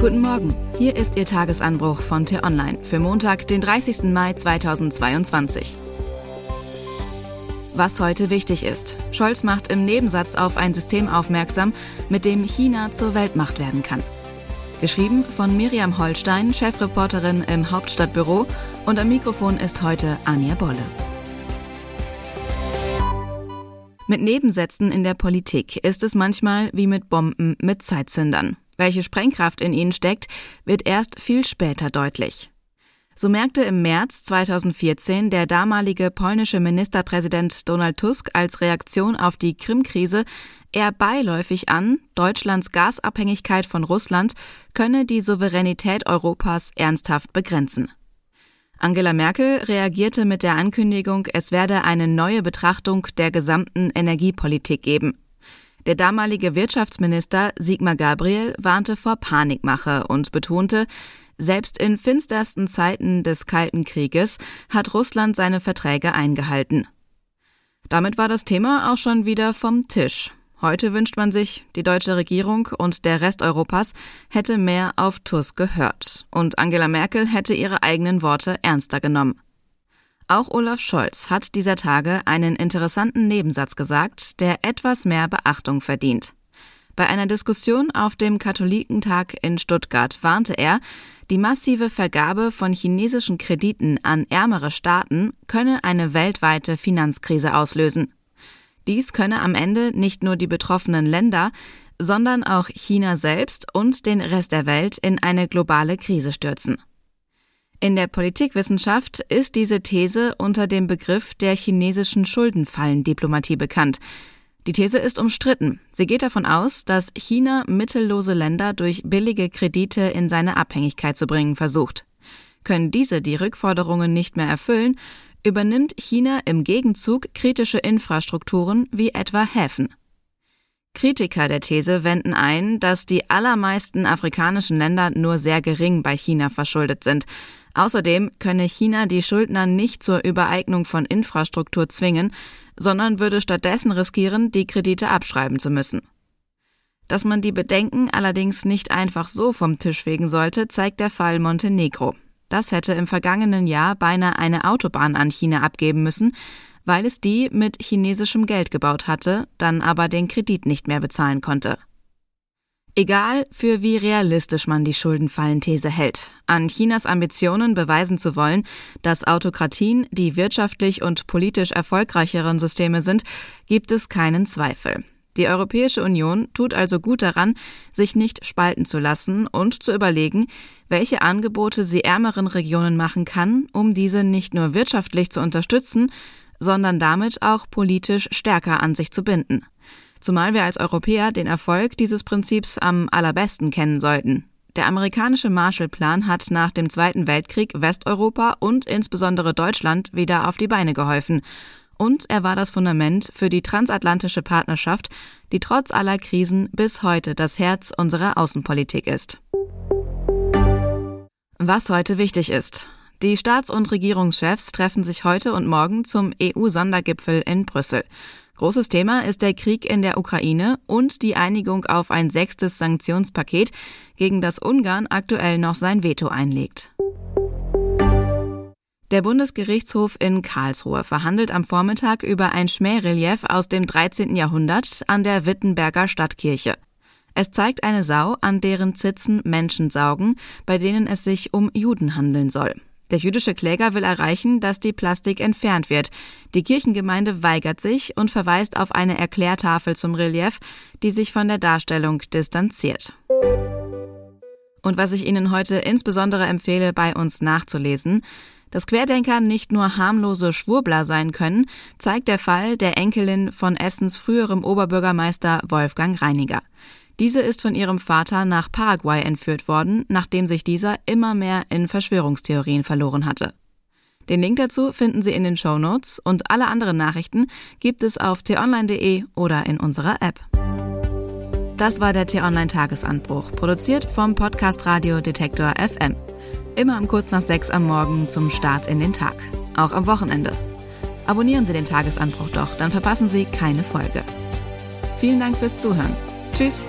Guten Morgen, hier ist Ihr Tagesanbruch von T-Online für Montag, den 30. Mai 2022. Was heute wichtig ist. Scholz macht im Nebensatz auf ein System aufmerksam, mit dem China zur Weltmacht werden kann. Geschrieben von Miriam Holstein, Chefreporterin im Hauptstadtbüro und am Mikrofon ist heute Anja Bolle. Mit Nebensätzen in der Politik ist es manchmal wie mit Bomben mit Zeitzündern. Welche Sprengkraft in ihnen steckt, wird erst viel später deutlich. So merkte im März 2014 der damalige polnische Ministerpräsident Donald Tusk als Reaktion auf die Krim-Krise eher beiläufig an, Deutschlands Gasabhängigkeit von Russland könne die Souveränität Europas ernsthaft begrenzen. Angela Merkel reagierte mit der Ankündigung, es werde eine neue Betrachtung der gesamten Energiepolitik geben. Der damalige Wirtschaftsminister Sigmar Gabriel warnte vor Panikmache und betonte, selbst in finstersten Zeiten des Kalten Krieges hat Russland seine Verträge eingehalten. Damit war das Thema auch schon wieder vom Tisch. Heute wünscht man sich, die deutsche Regierung und der Rest Europas hätte mehr auf Tusk gehört und Angela Merkel hätte ihre eigenen Worte ernster genommen. Auch Olaf Scholz hat dieser Tage einen interessanten Nebensatz gesagt, der etwas mehr Beachtung verdient. Bei einer Diskussion auf dem Katholikentag in Stuttgart warnte er, die massive Vergabe von chinesischen Krediten an ärmere Staaten könne eine weltweite Finanzkrise auslösen. Dies könne am Ende nicht nur die betroffenen Länder, sondern auch China selbst und den Rest der Welt in eine globale Krise stürzen. In der Politikwissenschaft ist diese These unter dem Begriff der chinesischen Schuldenfallendiplomatie bekannt. Die These ist umstritten. Sie geht davon aus, dass China mittellose Länder durch billige Kredite in seine Abhängigkeit zu bringen versucht. Können diese die Rückforderungen nicht mehr erfüllen, übernimmt China im Gegenzug kritische Infrastrukturen wie etwa Häfen. Kritiker der These wenden ein, dass die allermeisten afrikanischen Länder nur sehr gering bei China verschuldet sind, Außerdem könne China die Schuldner nicht zur Übereignung von Infrastruktur zwingen, sondern würde stattdessen riskieren, die Kredite abschreiben zu müssen. Dass man die Bedenken allerdings nicht einfach so vom Tisch fegen sollte, zeigt der Fall Montenegro. Das hätte im vergangenen Jahr beinahe eine Autobahn an China abgeben müssen, weil es die mit chinesischem Geld gebaut hatte, dann aber den Kredit nicht mehr bezahlen konnte. Egal, für wie realistisch man die Schuldenfallenthese hält, an Chinas Ambitionen beweisen zu wollen, dass Autokratien die wirtschaftlich und politisch erfolgreicheren Systeme sind, gibt es keinen Zweifel. Die Europäische Union tut also gut daran, sich nicht spalten zu lassen und zu überlegen, welche Angebote sie ärmeren Regionen machen kann, um diese nicht nur wirtschaftlich zu unterstützen, sondern damit auch politisch stärker an sich zu binden zumal wir als Europäer den Erfolg dieses Prinzips am allerbesten kennen sollten. Der amerikanische Marshallplan hat nach dem Zweiten Weltkrieg Westeuropa und insbesondere Deutschland wieder auf die Beine geholfen. Und er war das Fundament für die transatlantische Partnerschaft, die trotz aller Krisen bis heute das Herz unserer Außenpolitik ist. Was heute wichtig ist. Die Staats- und Regierungschefs treffen sich heute und morgen zum EU-Sondergipfel in Brüssel. Großes Thema ist der Krieg in der Ukraine und die Einigung auf ein sechstes Sanktionspaket, gegen das Ungarn aktuell noch sein Veto einlegt. Der Bundesgerichtshof in Karlsruhe verhandelt am Vormittag über ein Schmährelief aus dem 13. Jahrhundert an der Wittenberger Stadtkirche. Es zeigt eine Sau, an deren Zitzen Menschen saugen, bei denen es sich um Juden handeln soll. Der jüdische Kläger will erreichen, dass die Plastik entfernt wird. Die Kirchengemeinde weigert sich und verweist auf eine Erklärtafel zum Relief, die sich von der Darstellung distanziert. Und was ich Ihnen heute insbesondere empfehle, bei uns nachzulesen, dass Querdenker nicht nur harmlose Schwurbler sein können, zeigt der Fall der Enkelin von Essens früherem Oberbürgermeister Wolfgang Reiniger. Diese ist von ihrem Vater nach Paraguay entführt worden, nachdem sich dieser immer mehr in Verschwörungstheorien verloren hatte. Den Link dazu finden Sie in den Show Notes und alle anderen Nachrichten gibt es auf t-online.de oder in unserer App. Das war der T-Online Tagesanbruch, produziert vom Podcast Radio Detektor FM. Immer um kurz nach sechs am Morgen zum Start in den Tag, auch am Wochenende. Abonnieren Sie den Tagesanbruch doch, dann verpassen Sie keine Folge. Vielen Dank fürs Zuhören. Tschüss.